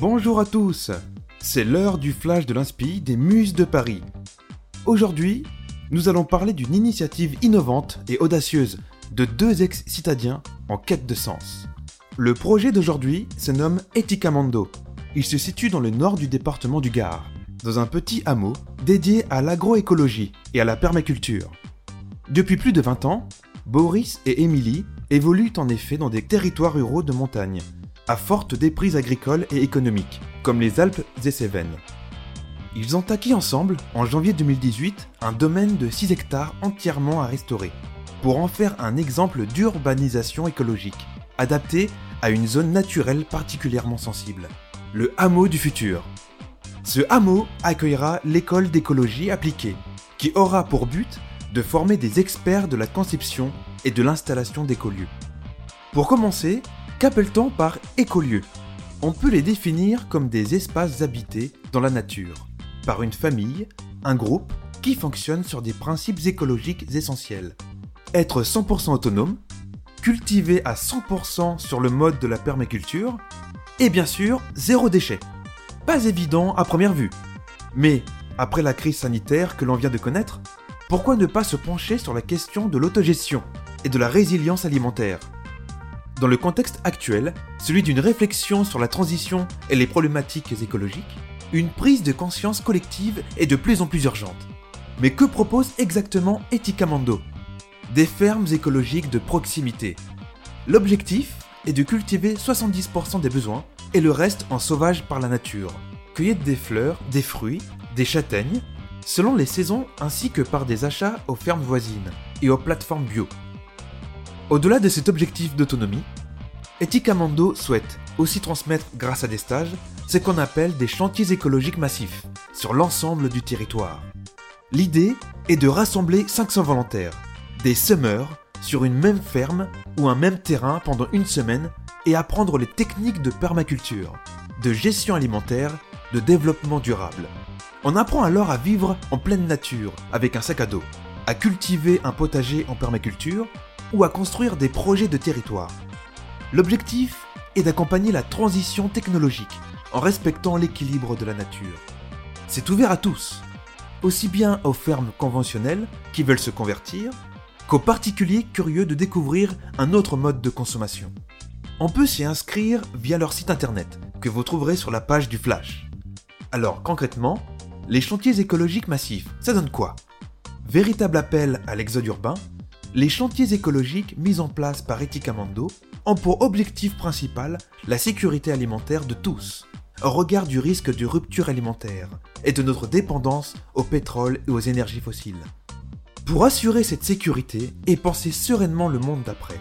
Bonjour à tous, c'est l'heure du flash de l'inspi des Muses de Paris. Aujourd'hui, nous allons parler d'une initiative innovante et audacieuse de deux ex-citadiens en quête de sens. Le projet d'aujourd'hui se nomme Eticamando. Il se situe dans le nord du département du Gard, dans un petit hameau dédié à l'agroécologie et à la permaculture. Depuis plus de 20 ans, Boris et Émilie évoluent en effet dans des territoires ruraux de montagne, à forte déprise agricole et économique, comme les Alpes et Cévennes. Ils ont acquis ensemble, en janvier 2018, un domaine de 6 hectares entièrement à restaurer, pour en faire un exemple d'urbanisation écologique, adapté à une zone naturelle particulièrement sensible, le hameau du futur. Ce hameau accueillera l'école d'écologie appliquée, qui aura pour but de former des experts de la conception et de l'installation d'écolieux. Pour commencer, qu'appelle-t-on par écolieux On peut les définir comme des espaces habités dans la nature, par une famille, un groupe, qui fonctionne sur des principes écologiques essentiels. Être 100% autonome, cultiver à 100% sur le mode de la permaculture, et bien sûr, zéro déchet. Pas évident à première vue. Mais, après la crise sanitaire que l'on vient de connaître, pourquoi ne pas se pencher sur la question de l'autogestion et de la résilience alimentaire? Dans le contexte actuel, celui d'une réflexion sur la transition et les problématiques écologiques, une prise de conscience collective est de plus en plus urgente. Mais que propose exactement Eticamando Des fermes écologiques de proximité. L'objectif est de cultiver 70% des besoins et le reste en sauvage par la nature. Cueillette des fleurs, des fruits, des châtaignes, selon les saisons ainsi que par des achats aux fermes voisines et aux plateformes bio. Au-delà de cet objectif d'autonomie, Eticamando souhaite aussi transmettre grâce à des stages ce qu'on appelle des chantiers écologiques massifs sur l'ensemble du territoire. L'idée est de rassembler 500 volontaires, des semeurs, sur une même ferme ou un même terrain pendant une semaine et apprendre les techniques de permaculture, de gestion alimentaire, de développement durable. On apprend alors à vivre en pleine nature avec un sac à dos, à cultiver un potager en permaculture ou à construire des projets de territoire. L'objectif est d'accompagner la transition technologique en respectant l'équilibre de la nature. C'est ouvert à tous, aussi bien aux fermes conventionnelles qui veulent se convertir qu'aux particuliers curieux de découvrir un autre mode de consommation. On peut s'y inscrire via leur site internet que vous trouverez sur la page du Flash. Alors concrètement, les chantiers écologiques massifs, ça donne quoi? Véritable appel à l'exode urbain, les chantiers écologiques mis en place par Eticamando ont pour objectif principal la sécurité alimentaire de tous, au regard du risque de rupture alimentaire et de notre dépendance au pétrole et aux énergies fossiles. Pour assurer cette sécurité et penser sereinement le monde d'après,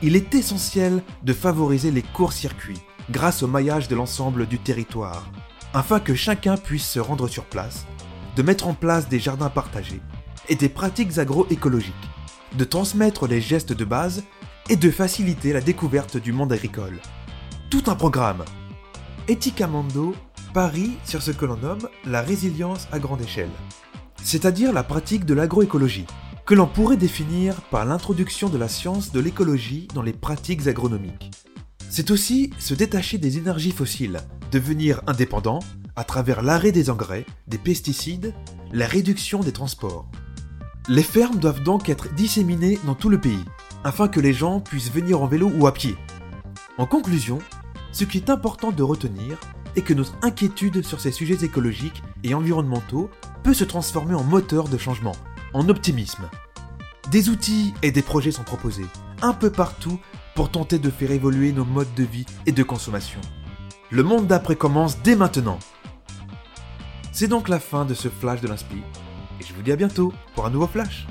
il est essentiel de favoriser les courts-circuits grâce au maillage de l'ensemble du territoire, afin que chacun puisse se rendre sur place, de mettre en place des jardins partagés et des pratiques agroécologiques, de transmettre les gestes de base et de faciliter la découverte du monde agricole. Tout un programme. Eticamando parie sur ce que l'on nomme la résilience à grande échelle, c'est-à-dire la pratique de l'agroécologie, que l'on pourrait définir par l'introduction de la science de l'écologie dans les pratiques agronomiques. C'est aussi se détacher des énergies fossiles, devenir indépendant à travers l'arrêt des engrais, des pesticides, la réduction des transports. Les fermes doivent donc être disséminées dans tout le pays, afin que les gens puissent venir en vélo ou à pied. En conclusion, ce qui est important de retenir est que notre inquiétude sur ces sujets écologiques et environnementaux peut se transformer en moteur de changement, en optimisme. Des outils et des projets sont proposés, un peu partout, pour tenter de faire évoluer nos modes de vie et de consommation. Le monde d'après commence dès maintenant. C'est donc la fin de ce flash de l'inspi, et je vous dis à bientôt pour un nouveau flash.